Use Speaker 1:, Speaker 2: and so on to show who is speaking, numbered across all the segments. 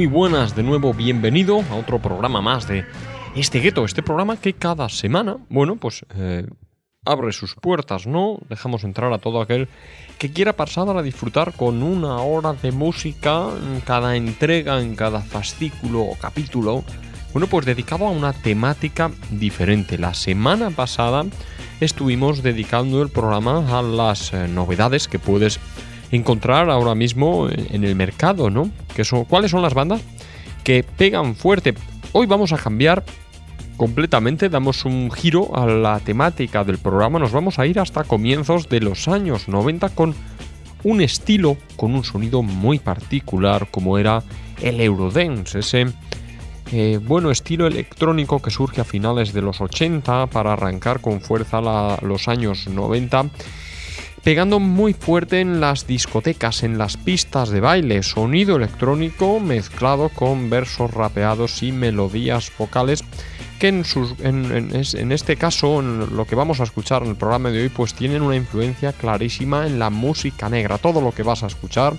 Speaker 1: Muy buenas de nuevo, bienvenido a otro programa más de este gueto, este programa que cada semana, bueno, pues eh, abre sus puertas, ¿no? Dejamos entrar a todo aquel que quiera pasar a disfrutar con una hora de música en cada entrega, en cada fascículo o capítulo. Bueno, pues dedicado a una temática diferente. La semana pasada estuvimos dedicando el programa a las eh, novedades que puedes encontrar ahora mismo en el mercado, ¿no? ¿Cuáles son las bandas que pegan fuerte? Hoy vamos a cambiar completamente, damos un giro a la temática del programa, nos vamos a ir hasta comienzos de los años 90 con un estilo, con un sonido muy particular como era el Eurodance, ese eh, bueno estilo electrónico que surge a finales de los 80 para arrancar con fuerza los años 90 pegando muy fuerte en las discotecas, en las pistas de baile, sonido electrónico mezclado con versos rapeados y melodías vocales que en, sus, en, este caso, lo que vamos a escuchar en el programa de hoy, pues tienen una influencia clarísima en la música negra. Todo lo que vas a escuchar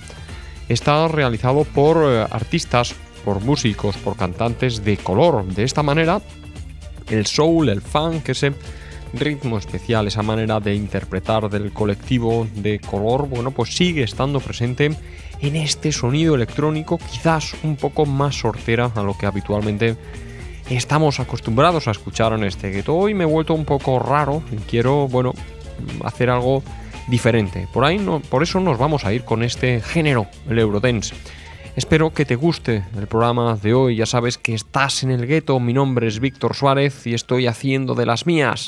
Speaker 1: está realizado por eh, artistas, por músicos, por cantantes de color. De esta manera, el soul, el funk, ese ritmo especial, esa manera de interpretar del colectivo de color, bueno, pues sigue estando presente en este sonido electrónico, quizás un poco más sortera a lo que habitualmente estamos acostumbrados a escuchar en este gueto. Hoy me he vuelto un poco raro y quiero, bueno, hacer algo diferente. Por ahí no, por eso nos vamos a ir con este género, el Eurodance. Espero que te guste el programa de hoy. Ya sabes que estás en el gueto. Mi nombre es Víctor Suárez y estoy haciendo de las mías.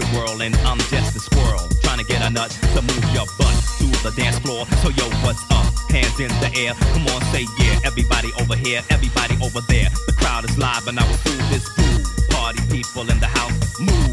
Speaker 2: your world and I'm just a squirrel trying to get a nut to move your butt to the dance floor. So yo, what's up? Hands in the air, come on, say yeah. Everybody over here, everybody over there. The crowd is live and I will fool this fool. Party people in the house, move.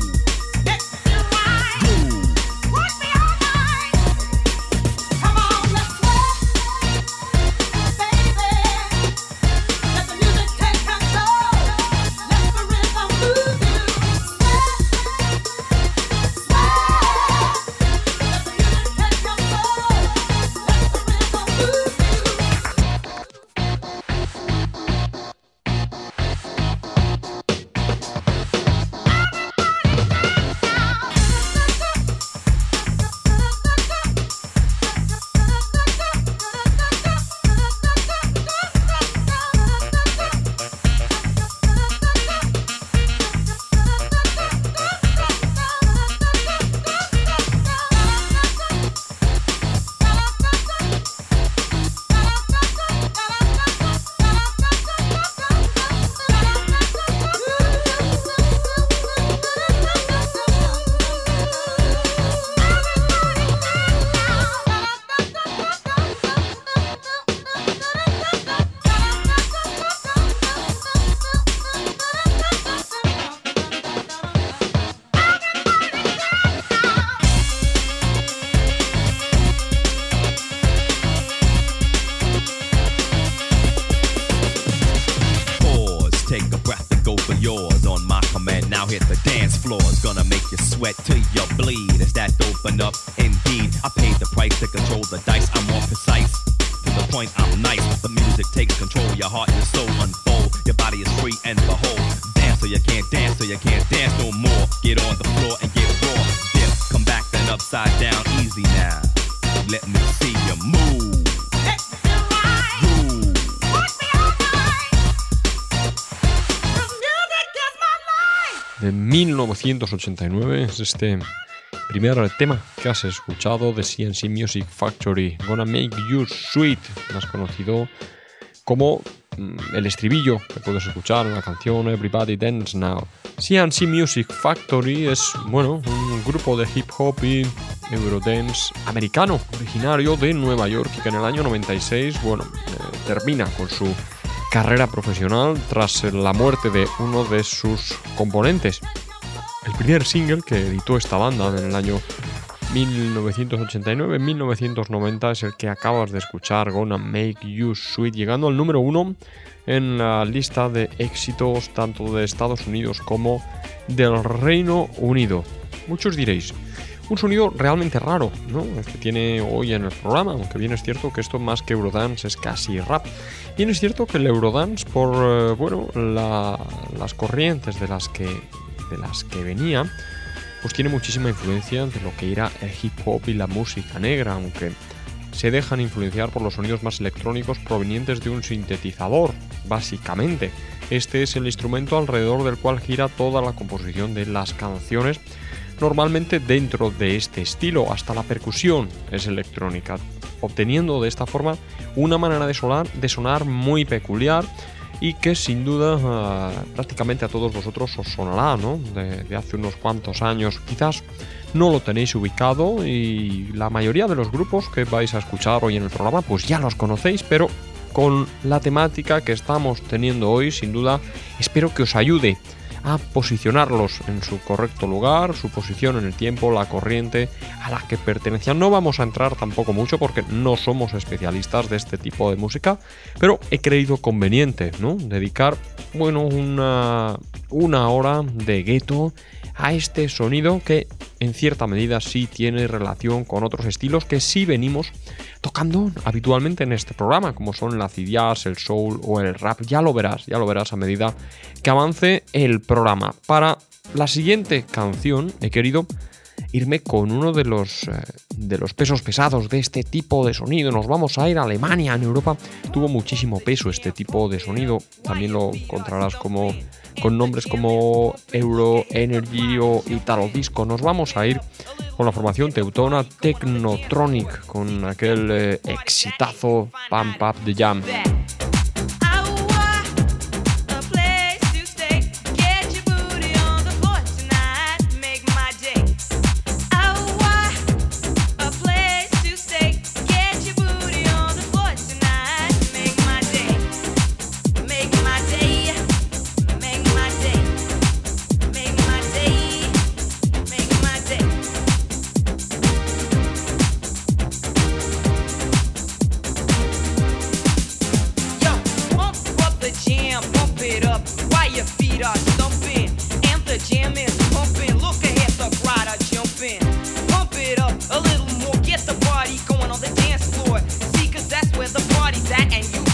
Speaker 3: Point, I'm nice. The music takes control, your heart and soul unfold. Your body
Speaker 2: body is free and behold. Dance so you can't dance so you can't dance no more. Get on the floor and get raw. Dip, come back then upside down, easy now. Let me see you move.
Speaker 1: De 1989 es este primer tema que has escuchado de CNC Music Factory, Gonna Make You Sweet, más conocido como mm, el estribillo que puedes escuchar en la canción Everybody Dance Now. CNC Music Factory es, bueno, un grupo de hip hop y eurodance americano, originario de Nueva York y que en el año 96, bueno, eh, termina con su carrera profesional tras la muerte de uno de sus componentes. El primer single que editó esta banda en el año 1989-1990 es el que acabas de escuchar, Gonna Make You Sweet, llegando al número uno en la lista de éxitos tanto de Estados Unidos como del Reino Unido. Muchos diréis, un sonido realmente raro, ¿no? El que tiene hoy en el programa, aunque bien es cierto que esto más que Eurodance es casi rap. Bien es cierto que el Eurodance, por eh, bueno, la- las corrientes de las que de las que venía, pues tiene muchísima influencia de lo que era el hip hop y la música negra, aunque se dejan influenciar por los sonidos más electrónicos provenientes de un sintetizador, básicamente. Este es el instrumento alrededor del cual gira toda la composición de las canciones, normalmente dentro de este estilo, hasta la percusión es electrónica, obteniendo de esta forma una manera de sonar, de sonar muy peculiar y que sin duda ah, prácticamente a todos vosotros os sonará, ¿no? De, de hace unos cuantos años. Quizás no lo tenéis ubicado y la mayoría de los grupos que vais a escuchar hoy en el programa pues ya los conocéis, pero con la temática que estamos teniendo hoy, sin duda, espero que os ayude a posicionarlos en su correcto lugar, su posición en el tiempo, la corriente a la que pertenecían. No vamos a entrar tampoco mucho porque no somos especialistas de este tipo de música, pero he creído conveniente, ¿no? Dedicar, bueno, una, una hora de gueto a este sonido que en cierta medida sí tiene relación con otros estilos que sí venimos tocando habitualmente en este programa, como son la jazz, el soul o el rap. Ya lo verás, ya lo verás a medida que avance el programa. Para la siguiente canción he querido irme con uno de los, eh, de los pesos pesados de este tipo de sonido. Nos vamos a ir a Alemania, en Europa tuvo muchísimo peso este tipo de sonido. También lo encontrarás como con nombres como Euro Energy o Italo Disco. Nos vamos a ir con la formación teutona Technotronic, con aquel eh, exitazo Pump Up the Jam.
Speaker 3: where the party's at, and you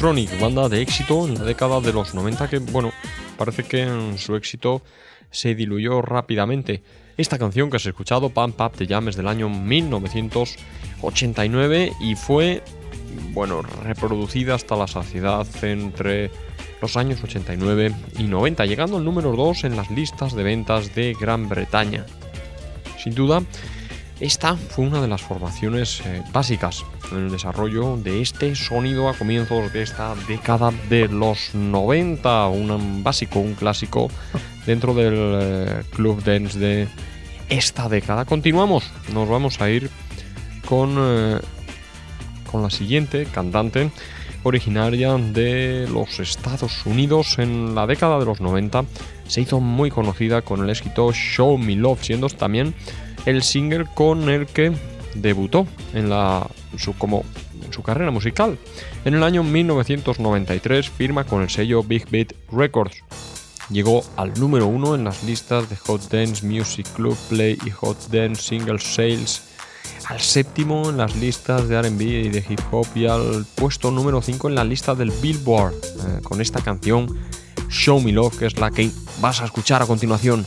Speaker 1: Technotronic, banda de éxito en la década de los 90 que, bueno, parece que en su éxito se diluyó rápidamente. Esta canción que has escuchado, Pump Up the Jam, es del año 1989 y fue, bueno, reproducida hasta la saciedad entre los años 89 y 90, llegando al número 2 en las listas de ventas de Gran Bretaña. Sin duda, esta fue una de las formaciones eh, básicas en el desarrollo de este sonido a comienzos de esta década de los 90, un básico, un clásico dentro del eh, club dance de esta década. Continuamos, nos vamos a ir con, eh, con la siguiente cantante originaria de los Estados Unidos en la década de los 90. Se hizo muy conocida con el éxito Show Me Love, siendo también el single con el que debutó en, la, su, como, su carrera musical. En el año 1993 firma con el sello Big Beat Records. Llegó al número uno en las listas de Hot Dance Music Club Play y Hot Dance Single Sales, al séptimo en las listas de RB y de hip hop y al puesto número 5 en la lista del Billboard, eh, con esta canción Show Me Love, que es la que vas a escuchar a continuación.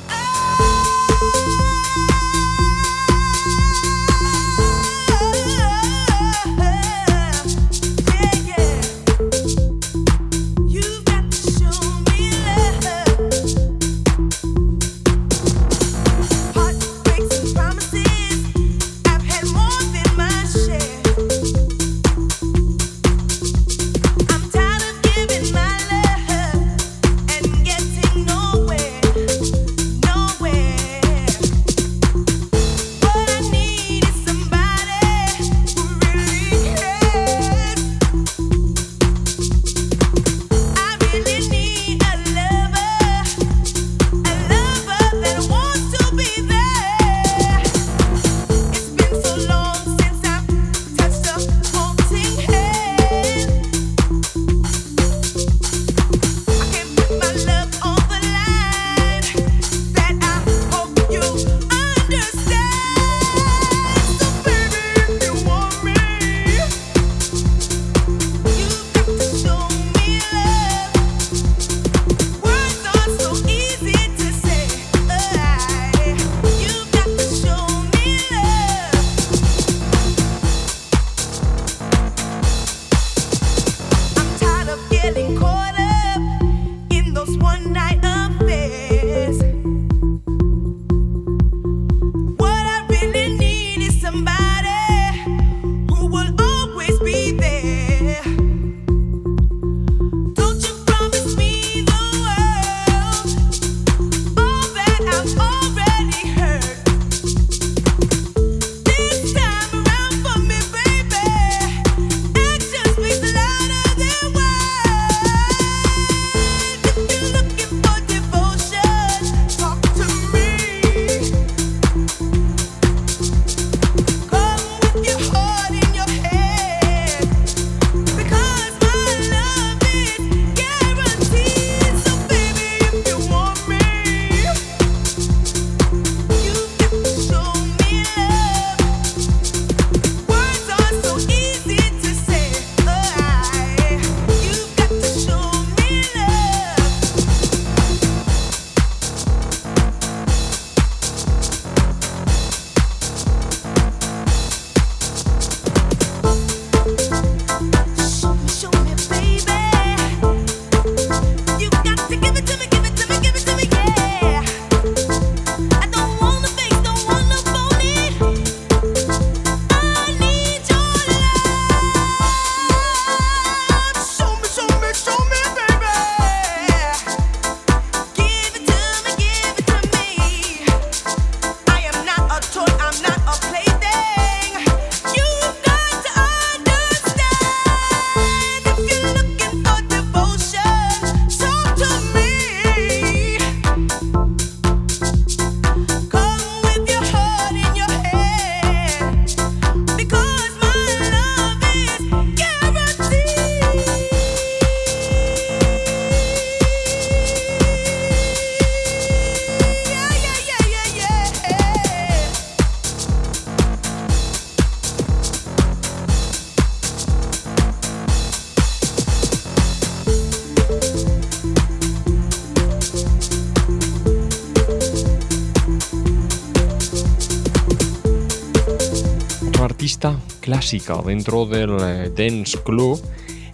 Speaker 4: Dentro del eh, Dance Club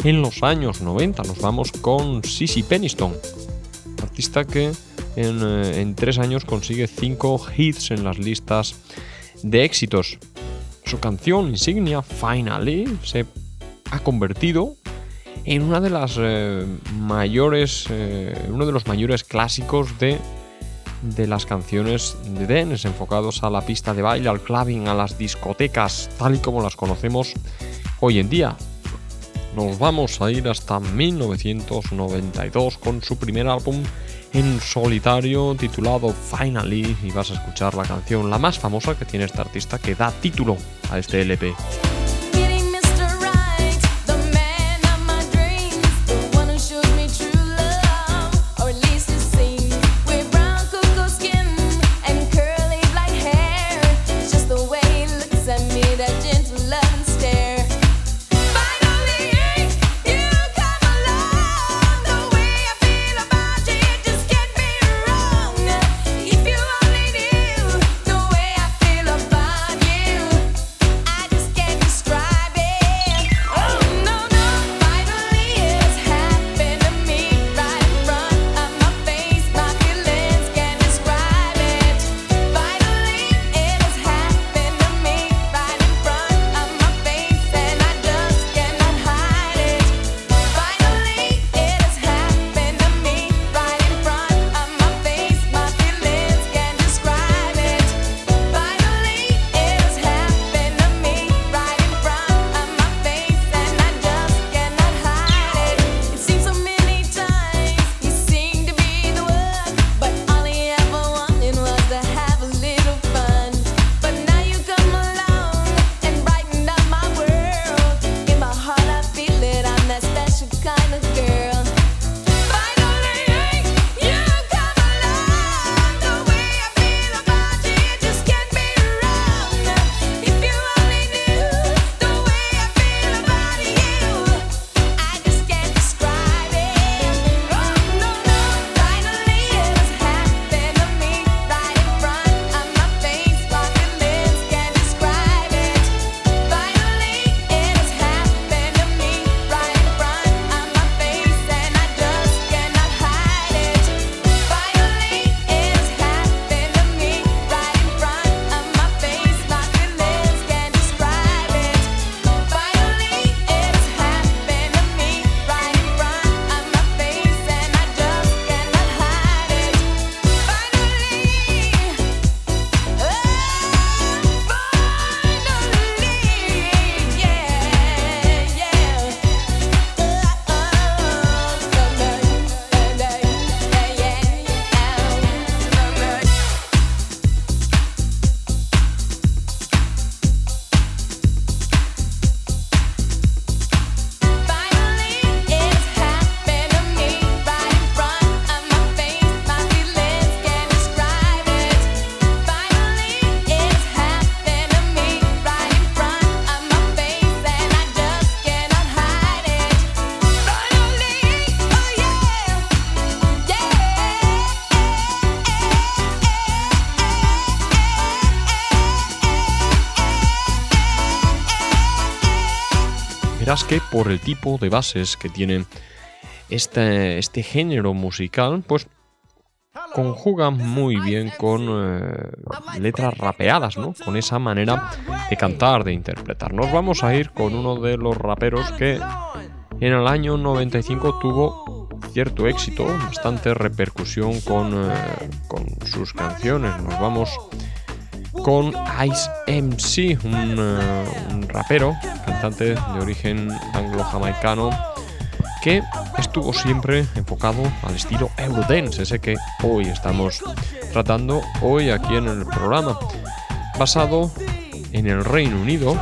Speaker 4: en los años 90. Nos vamos con Sissy Peniston, artista que en, eh, en tres años consigue cinco hits en las listas de éxitos. Su canción insignia, Finally, se ha convertido en una de las eh, mayores, uno de los mayores clásicos de, de las canciones de dance enfocados a la pista de baile, al clubbing, a las discotecas, tal y como las conocemos hoy en día. Nos vamos a ir hasta 1992 con su primer álbum en solitario titulado Finally y vas a escuchar la canción la más famosa que tiene este artista que da título a este LP. Que por el tipo de bases que tiene este, este género musical, pues conjuga muy bien con eh, letras rapeadas, ¿no? Con esa manera de cantar, de interpretar. Nos vamos a ir con uno de los raperos que en el año 95 tuvo cierto éxito, bastante repercusión con, eh, con sus canciones. Nos vamos con Ice MC, un, uh, un rapero, cantante de origen anglo-jamaicano, que estuvo siempre enfocado al estilo Eurodance, ese que hoy estamos tratando hoy aquí en el programa. Basado en el Reino Unido,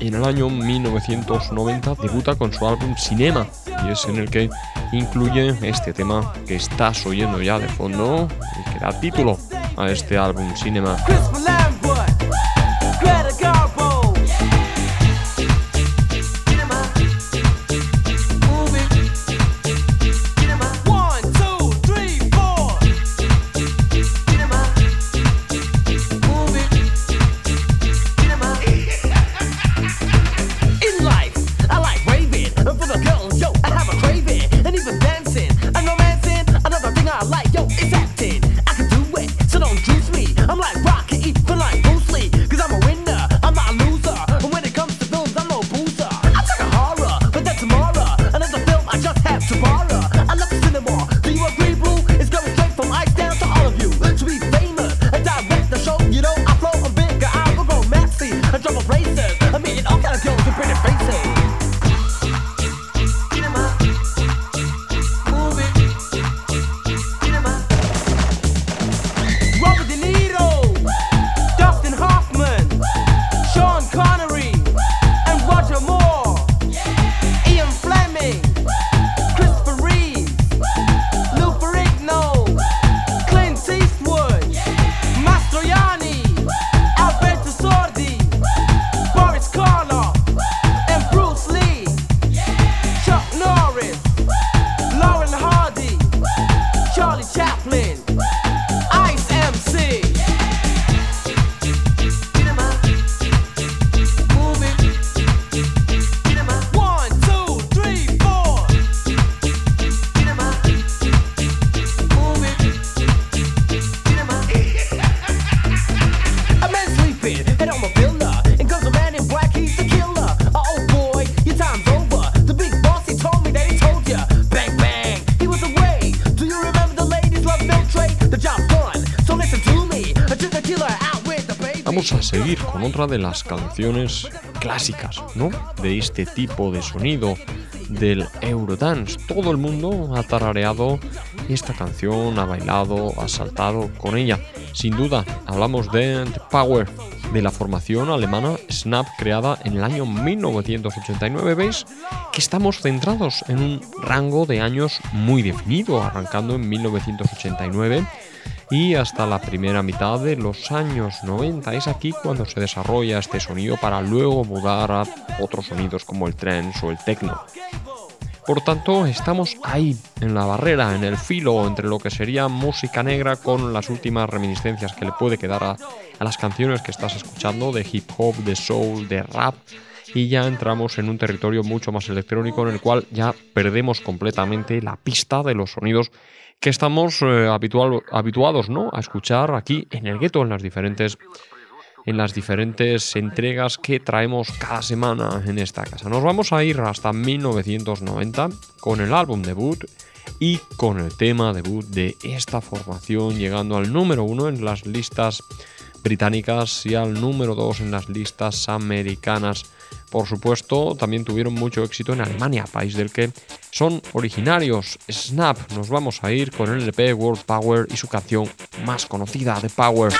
Speaker 4: en el año 1990 debuta con su álbum Cinema, y es en el que incluye este tema que estás oyendo ya de fondo y que da título a este álbum Cinema.
Speaker 1: De las canciones clásicas, ¿no? De este tipo de sonido del Eurodance. Todo el mundo ha tarareado esta canción, ha bailado, ha saltado con ella. Sin duda, hablamos de The Power, de la formación alemana Snap creada en el año 1989. Veis que estamos centrados en un rango de años muy definido, arrancando en 1989 y hasta la primera mitad de los años 90. Es aquí cuando se desarrolla este sonido para luego mudar a otros sonidos como el trance o el techno. Por tanto, estamos ahí, en la barrera, en el filo entre lo que sería música negra con las últimas reminiscencias que le puede quedar a, a las canciones que estás escuchando de hip hop, de soul, de rap y ya entramos en un territorio mucho más electrónico en el cual ya perdemos completamente la pista de los sonidos que estamos eh, habituados ¿no? a escuchar aquí en el gueto, en las diferentes en las diferentes entregas que traemos cada semana en esta casa. Nos vamos a ir hasta 1990 con el álbum debut y con el tema debut de esta formación llegando al número uno en las listas británicas y al número dos en las listas americanas. Por supuesto, también tuvieron mucho éxito en Alemania, país del que son originarios. Snap, nos vamos a ir con el LP World Power y su canción más conocida de Power.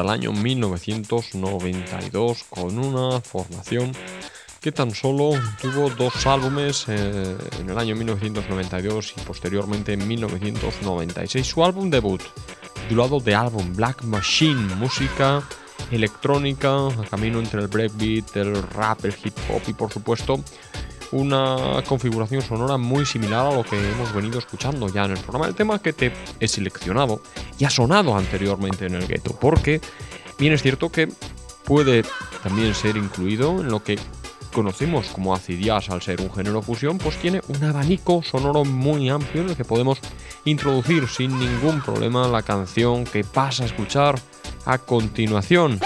Speaker 5: Hasta el año 1992 con una formación que tan solo tuvo dos álbumes eh, en el año 1992 y posteriormente en 1996. Su álbum debut, titulado The Album Black Machine, música electrónica, a camino entre el breakbeat, el rap, el hip hop y por supuesto una configuración sonora muy similar a lo que hemos venido escuchando ya en el programa. El tema que te he seleccionado y ha sonado anteriormente en el gueto, porque bien es cierto que puede también ser incluido en lo que conocemos como acid jazz al ser un género fusión, pues tiene un abanico sonoro muy amplio en el que podemos introducir sin ningún problema la canción que vas a escuchar a continuación.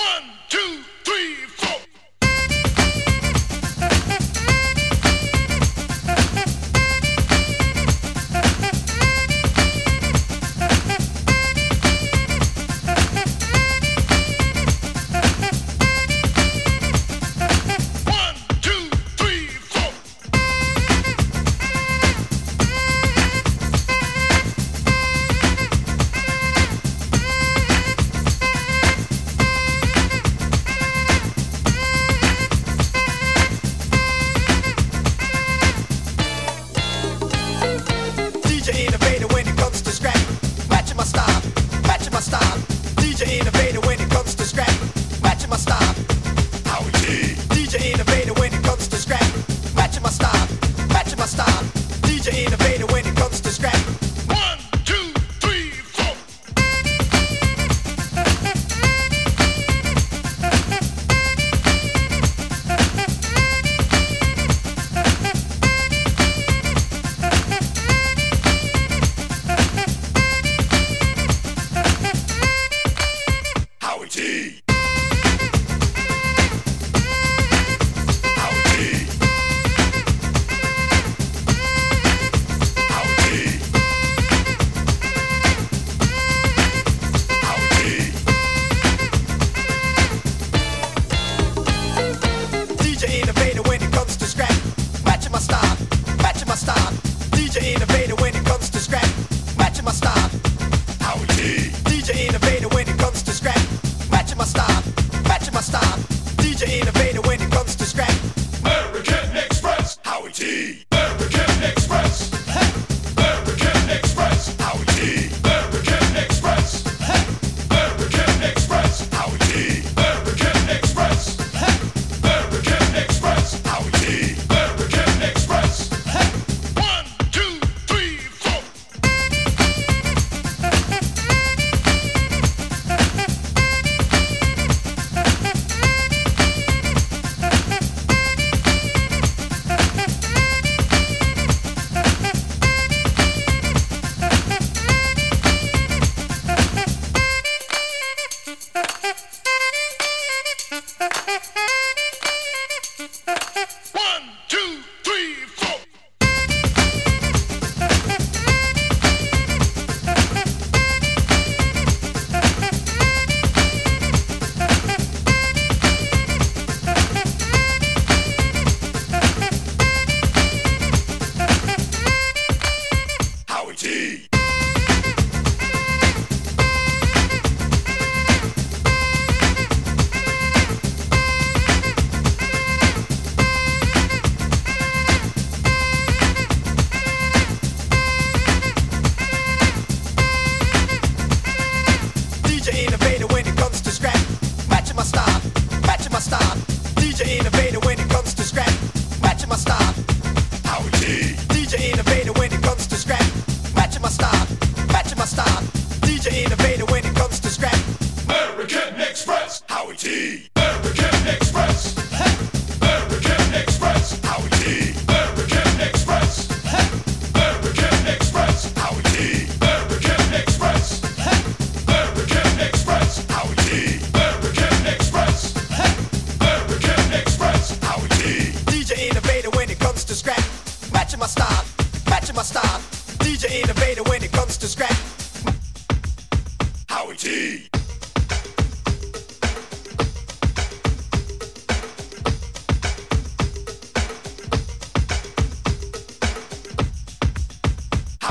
Speaker 5: Guaranteed.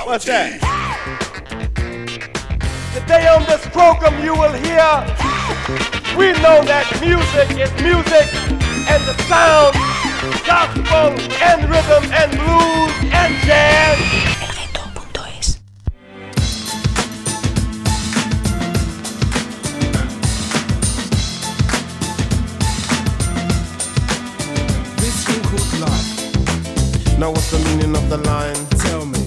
Speaker 5: What's that?
Speaker 3: Today on this program you will hear we know that music is music and the sound, gospel and rhythm and blues and jazz.
Speaker 6: What's the meaning of the line? Tell me.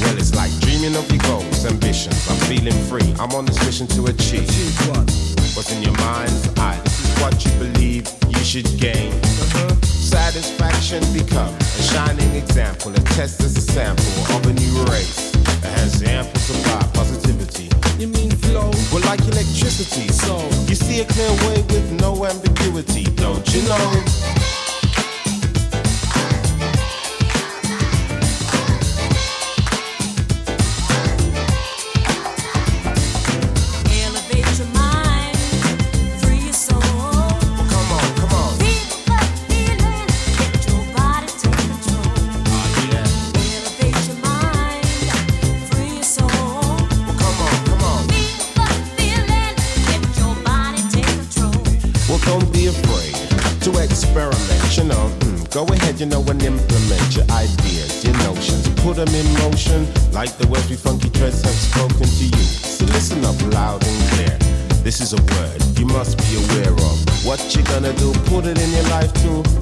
Speaker 6: Well, it's like dreaming of your goals, ambitions. I'm feeling free. I'm on this mission to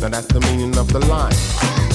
Speaker 6: Now that's the meaning of the line.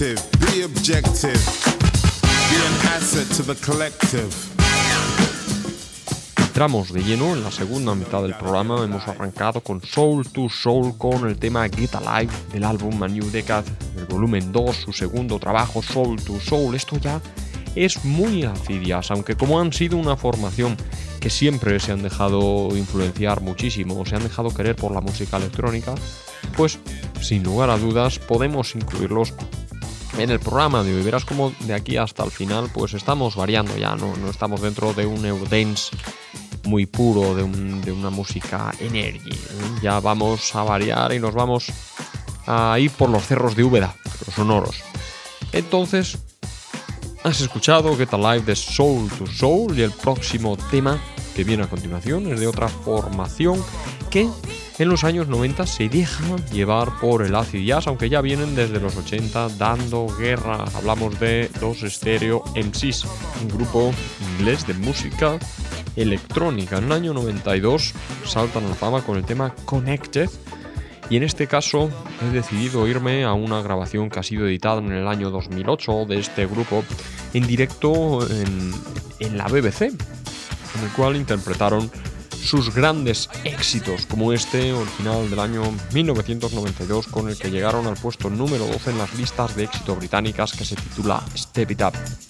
Speaker 6: Be objective, be an asset to the collective.
Speaker 1: Entramos de lleno en la segunda mitad del programa. Hemos arrancado con Soul to Soul con el tema Get Alive del álbum A New Decade, el volumen 2, su segundo trabajo Soul to Soul. Esto ya es muy acidias, aunque como han sido una formación que siempre se han dejado influenciar muchísimo, se han dejado querer por la música electrónica, pues sin lugar a dudas podemos incluirlos en el programa de hoy. Verás como de aquí hasta el final pues estamos variando ya, no, no estamos dentro de un Eurodance muy puro, de, una música energy. ¿eh? Ya vamos a variar y nos vamos a ir por los cerros de Úbeda, los sonoros. Entonces, has escuchado Get Alive de Soul to Soul y el próximo tema que viene a continuación es de otra formación que en los años 90 se dejan llevar por el acid jazz, aunque ya vienen desde los 80 dando guerra. Hablamos de dos Stereo MCs, un grupo inglés de música electrónica. En el año 92 saltan a la fama con el tema Connected. Y en este caso he decidido irme a una grabación que ha sido editada en el año 2008 de este grupo en directo en, en la BBC, en el cual interpretaron sus grandes éxitos, como este original del año 1992, con el que llegaron al puesto número 12 en las listas de éxito británicas que se titula
Speaker 7: Step It Up.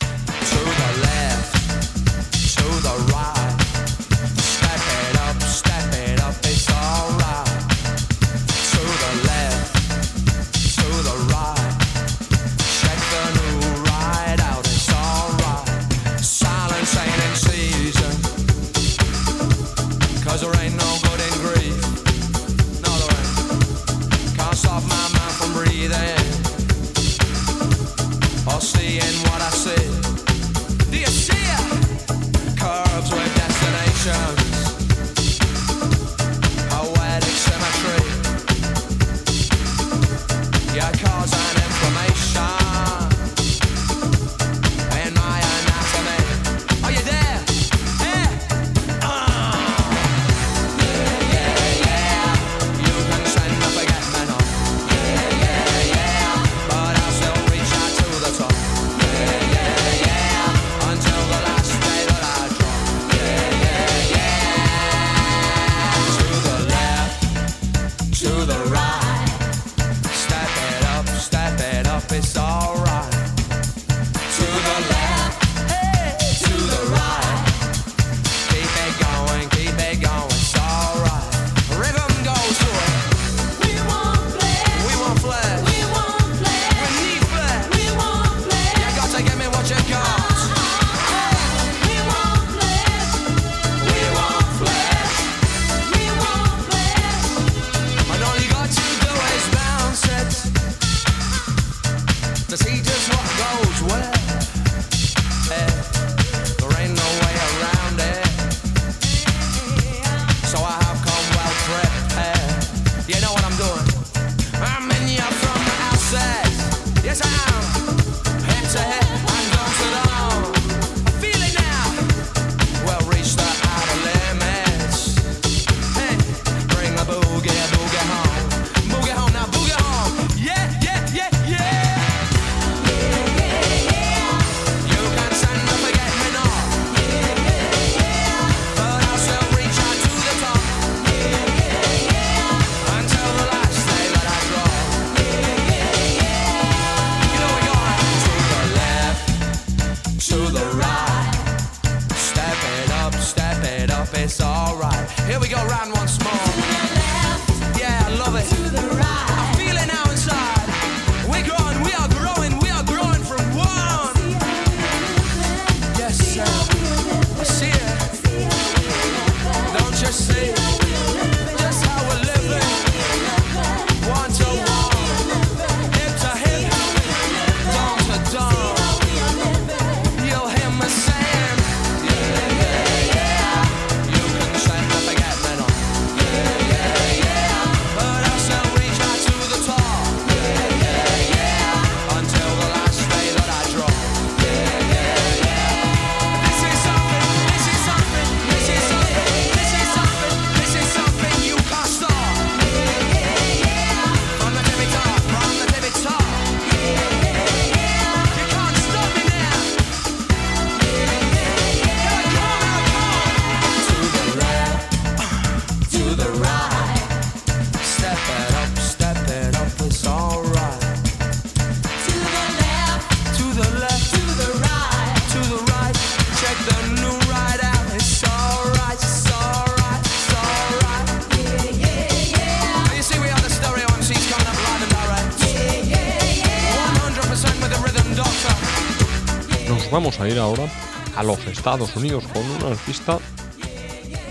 Speaker 1: A los Estados Unidos con un artista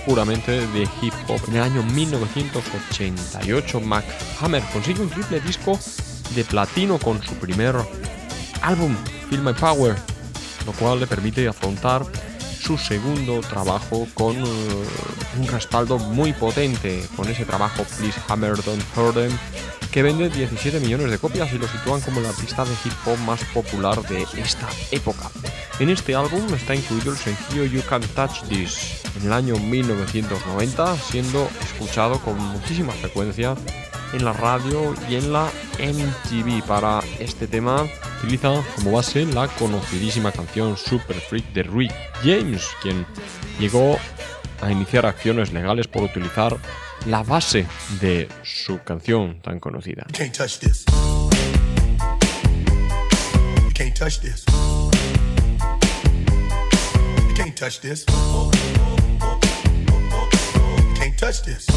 Speaker 1: puramente de hip hop. En el año 1988, Mac Hammer consigue un triple disco de platino con su primer álbum, Feel My Power, lo cual le permite afrontar su segundo trabajo con eh, un respaldo muy potente, con ese trabajo Please Hammer Don't Hurt Them, que vende 17 millones de copias y lo sitúan como el artista de hip hop más popular de esta época. En este álbum está incluido el sencillo You Can't Touch This en el año 1990, siendo escuchado con muchísima frecuencia en la radio y en la MTV. Para este tema utiliza como base la conocidísima canción Super Freak de Rick James, quien llegó a iniciar acciones legales por utilizar la base de su canción tan conocida.
Speaker 8: You can't touch this. You can't touch this. Touch this. Can't touch this.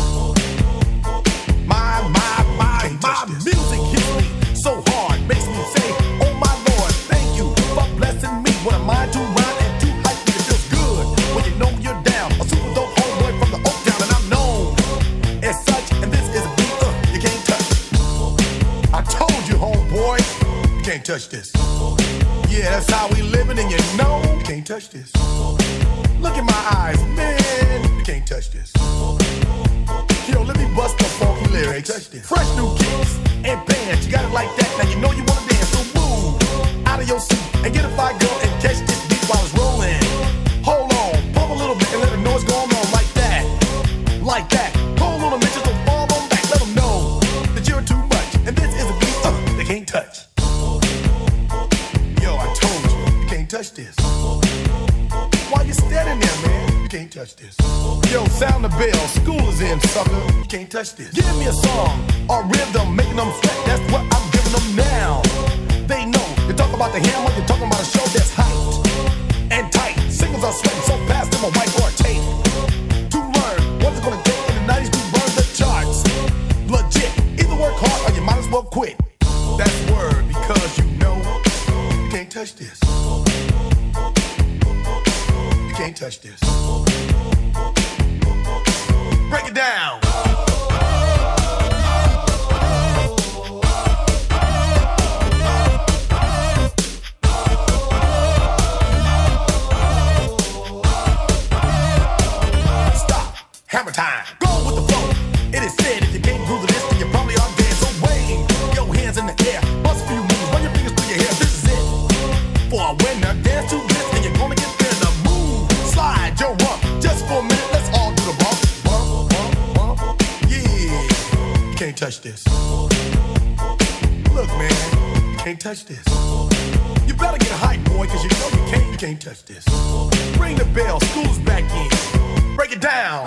Speaker 8: My, my, my, my music hits me so hard, makes me say, Oh my Lord, thank you for blessing me. What am I to rhyme and to hype? It feels good when you know you're down. A super dope homeboy from the Oak Town, and I'm known as such. And this is a beat uh, you can't touch. I told you, homeboy, you can't touch this. Yeah, that's how we living, and you know you can't touch this. Touch this. Dance to this, and you're gonna get slide. Just for a minute, let's all do the bump, bump, bump. Yeah, you can't touch this. Look, man, you can't touch this. You better get hype, boy, cause you know you can't, you can't touch this. Ring the bell, school's back in. Break it down.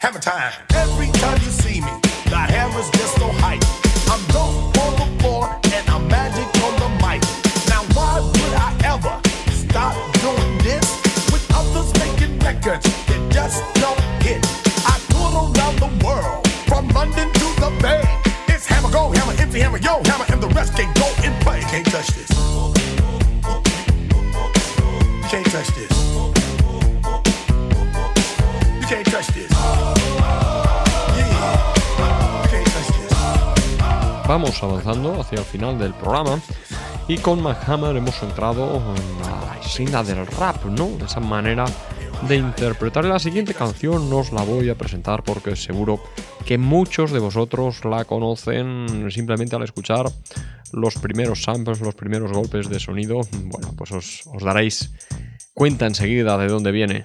Speaker 8: Have a time.
Speaker 1: Vamos avanzando hacia el final del programa y con McHammer hemos entrado en la senda del rap, ¿no? Esa manera de interpretar la siguiente canción no os la voy a presentar porque seguro que muchos de vosotros la conocen simplemente al escuchar los primeros samples, los primeros golpes de sonido. Bueno, pues os, os daréis cuenta enseguida de dónde viene.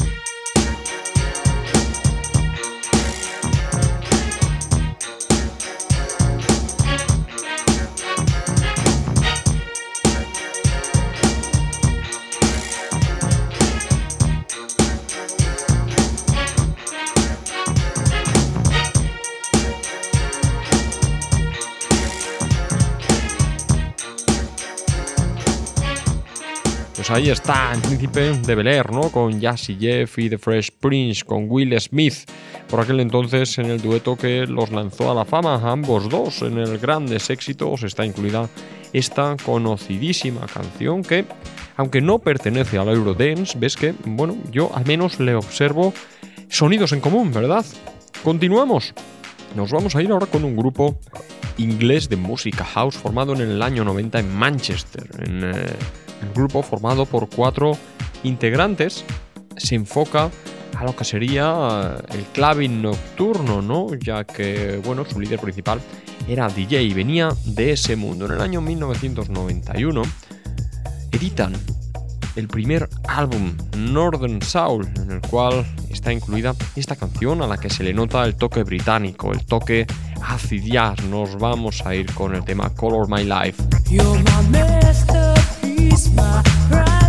Speaker 1: Ahí está el príncipe de Bel Air, ¿no? Con Jazzy Jeff y The Fresh Prince, con Will Smith, por aquel entonces en el dueto que los lanzó a la fama, ambos dos. En el Grandes Éxitos está incluida esta conocidísima canción que, aunque no pertenece al Eurodance, ves que, bueno, yo al menos le observo sonidos en común, ¿verdad? Continuamos. Nos vamos a ir ahora con un grupo inglés de música house formado en el año 90 en Manchester. En, eh, el grupo formado por cuatro integrantes se enfoca a lo que sería eh, el clubbing nocturno, ¿no? Ya que, bueno, su líder principal era DJ y venía de ese mundo. En el año 1991 editan el primer álbum Northern Soul, en el cual está incluida esta canción a la que se le nota el toque británico, el toque
Speaker 9: acid. Nos vamos a ir con el tema Color My Life.
Speaker 10: my
Speaker 9: right.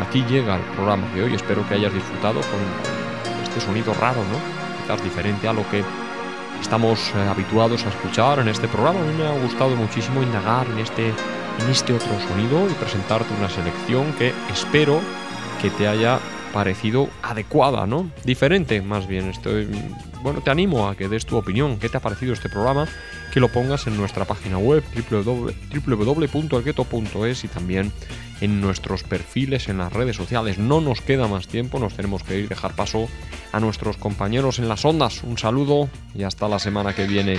Speaker 9: Aquí llega el programa de hoy. Espero que hayas disfrutado con este sonido raro, ¿no? Quizás diferente a lo que estamos eh, habituados a escuchar en este programa. A mí me ha gustado muchísimo indagar en este, en este otro sonido y presentarte una selección que espero que te haya parecido adecuada, ¿no? Diferente, más bien. Estoy, bueno, te animo a que des tu opinión. ¿Qué te ha parecido este programa? Que lo pongas en nuestra página web www.elgueto.es y también en nuestros perfiles en las redes sociales. No nos queda más tiempo, nos tenemos que ir, dejar paso a nuestros compañeros en las ondas. Un saludo y hasta la semana que viene.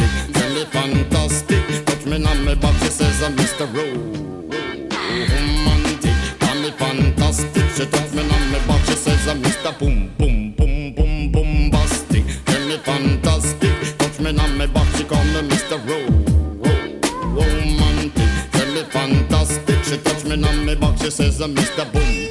Speaker 11: Me fantastic. Touch me on my back, she says I'm Mr. Romantic. Call me fantastic. She touch me on my back, she says I'm Mr. Boom, boom, boom, boom, me fantastic. Touch me on my back, she call me Mr. Me fantastic. She touch me on my back, she says I'm Mr. Boom.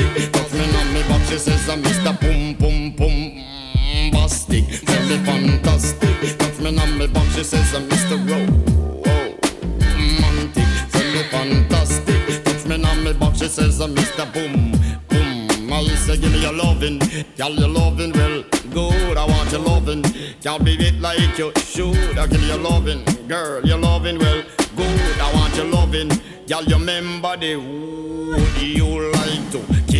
Speaker 11: She says, I'm Mr. Pum Pum Pum Bastic. Tell me fantastic. Touch me on me box, she says, I'm Mr. Romantic, tell me fantastic. Touch me on me box, she says, I'm Mr. Boom Boom. I say, give me your lovin', girl, your lovin' well good. I want your lovin', girl, be it like you should. I give you your lovin', girl, your lovin' well good. I want your lovin', girl, you remember the wood you like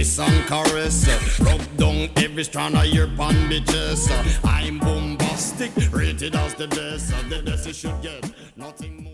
Speaker 11: kiss and caress, uh, rub down every strand of your bandages. uh, I'm bombastic, rated as the best, uh, the best you should get, nothing more.